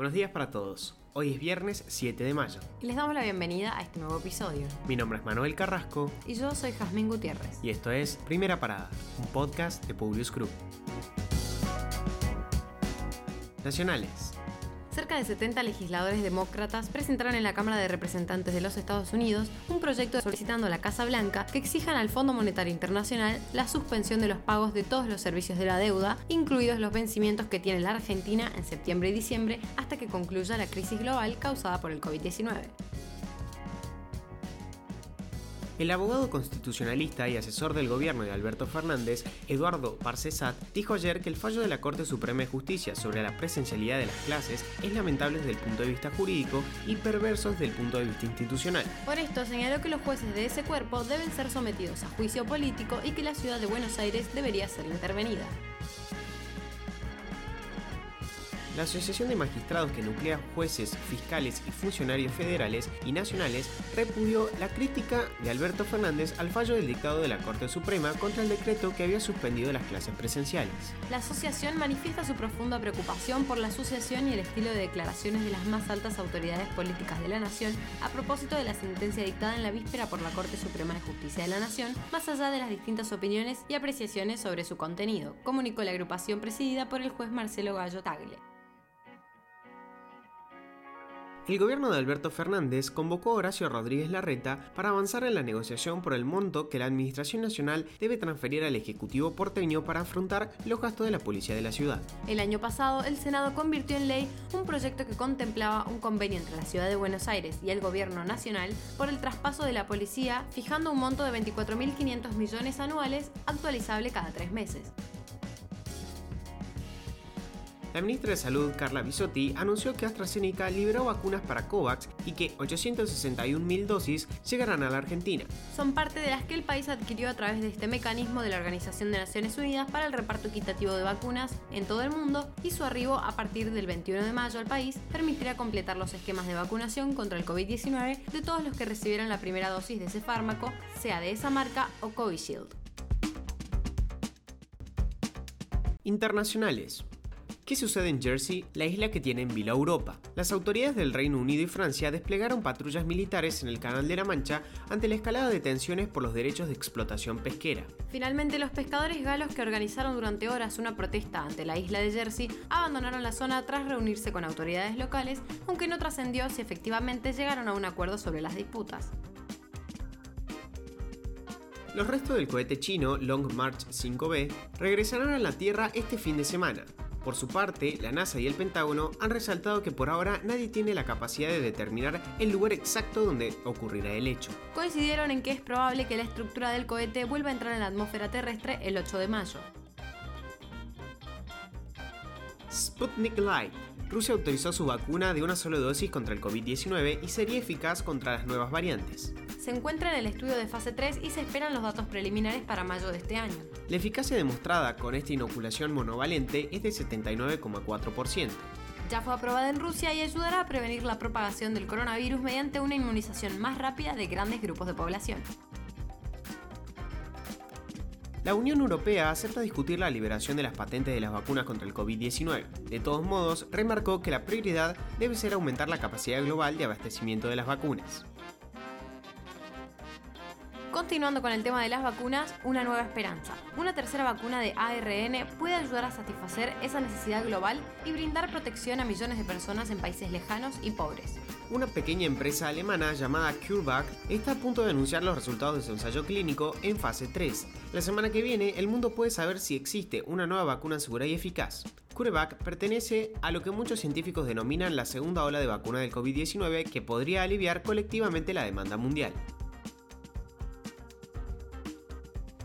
Buenos días para todos. Hoy es viernes 7 de mayo. Y les damos la bienvenida a este nuevo episodio. Mi nombre es Manuel Carrasco. Y yo soy Jazmín Gutiérrez. Y esto es Primera Parada, un podcast de Publius Group. Nacionales. Cerca de 70 legisladores demócratas presentaron en la Cámara de Representantes de los Estados Unidos un proyecto solicitando a la Casa Blanca que exijan al Fondo Monetario Internacional la suspensión de los pagos de todos los servicios de la deuda, incluidos los vencimientos que tiene la Argentina en septiembre y diciembre hasta que concluya la crisis global causada por el COVID-19. El abogado constitucionalista y asesor del gobierno de Alberto Fernández, Eduardo Parcesat, dijo ayer que el fallo de la Corte Suprema de Justicia sobre la presencialidad de las clases es lamentable desde el punto de vista jurídico y perverso desde el punto de vista institucional. Por esto señaló que los jueces de ese cuerpo deben ser sometidos a juicio político y que la ciudad de Buenos Aires debería ser intervenida. La Asociación de Magistrados que nuclea jueces, fiscales y funcionarios federales y nacionales repudió la crítica de Alberto Fernández al fallo del dictado de la Corte Suprema contra el decreto que había suspendido las clases presenciales. La asociación manifiesta su profunda preocupación por la asociación y el estilo de declaraciones de las más altas autoridades políticas de la nación a propósito de la sentencia dictada en la víspera por la Corte Suprema de Justicia de la Nación, más allá de las distintas opiniones y apreciaciones sobre su contenido, comunicó la agrupación presidida por el juez Marcelo Gallo Tagle. El gobierno de Alberto Fernández convocó a Horacio Rodríguez Larreta para avanzar en la negociación por el monto que la Administración Nacional debe transferir al Ejecutivo porteño para afrontar los gastos de la policía de la ciudad. El año pasado, el Senado convirtió en ley un proyecto que contemplaba un convenio entre la ciudad de Buenos Aires y el gobierno nacional por el traspaso de la policía, fijando un monto de 24.500 millones anuales, actualizable cada tres meses. La ministra de Salud, Carla Bisotti, anunció que AstraZeneca liberó vacunas para COVAX y que 861.000 dosis llegarán a la Argentina. Son parte de las que el país adquirió a través de este mecanismo de la Organización de Naciones Unidas para el reparto equitativo de vacunas en todo el mundo y su arribo a partir del 21 de mayo al país permitirá completar los esquemas de vacunación contra el COVID-19 de todos los que recibieron la primera dosis de ese fármaco, sea de esa marca o Covishield. Internacionales. ¿Qué sucede en Jersey, la isla que tiene en Vila Europa? Las autoridades del Reino Unido y Francia desplegaron patrullas militares en el Canal de la Mancha ante la escalada de tensiones por los derechos de explotación pesquera. Finalmente, los pescadores galos que organizaron durante horas una protesta ante la isla de Jersey abandonaron la zona tras reunirse con autoridades locales, aunque no trascendió si efectivamente llegaron a un acuerdo sobre las disputas. Los restos del cohete chino Long March 5B regresarán a la Tierra este fin de semana. Por su parte, la NASA y el Pentágono han resaltado que por ahora nadie tiene la capacidad de determinar el lugar exacto donde ocurrirá el hecho. Coincidieron en que es probable que la estructura del cohete vuelva a entrar en la atmósfera terrestre el 8 de mayo. Sputnik Light. Rusia autorizó su vacuna de una sola dosis contra el COVID-19 y sería eficaz contra las nuevas variantes se encuentra en el estudio de fase 3 y se esperan los datos preliminares para mayo de este año. La eficacia demostrada con esta inoculación monovalente es de 79,4%. Ya fue aprobada en Rusia y ayudará a prevenir la propagación del coronavirus mediante una inmunización más rápida de grandes grupos de población. La Unión Europea acepta discutir la liberación de las patentes de las vacunas contra el COVID-19. De todos modos, remarcó que la prioridad debe ser aumentar la capacidad global de abastecimiento de las vacunas. Continuando con el tema de las vacunas, una nueva esperanza. Una tercera vacuna de ARN puede ayudar a satisfacer esa necesidad global y brindar protección a millones de personas en países lejanos y pobres. Una pequeña empresa alemana llamada CureVac está a punto de anunciar los resultados de su ensayo clínico en fase 3. La semana que viene, el mundo puede saber si existe una nueva vacuna segura y eficaz. CureVac pertenece a lo que muchos científicos denominan la segunda ola de vacuna del COVID-19 que podría aliviar colectivamente la demanda mundial.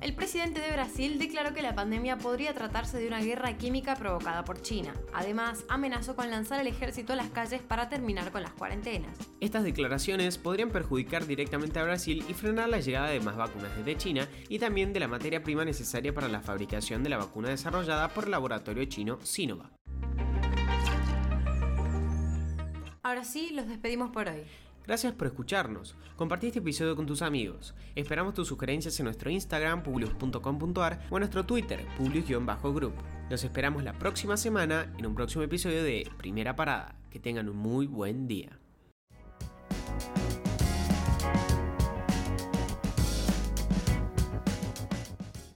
El presidente de Brasil declaró que la pandemia podría tratarse de una guerra química provocada por China. Además, amenazó con lanzar el ejército a las calles para terminar con las cuarentenas. Estas declaraciones podrían perjudicar directamente a Brasil y frenar la llegada de más vacunas desde China y también de la materia prima necesaria para la fabricación de la vacuna desarrollada por el laboratorio chino Sinovac. Ahora sí, los despedimos por hoy. Gracias por escucharnos. Compartí este episodio con tus amigos. Esperamos tus sugerencias en nuestro Instagram, publius.com.ar o en nuestro Twitter, publius-group. Los esperamos la próxima semana en un próximo episodio de Primera Parada. Que tengan un muy buen día.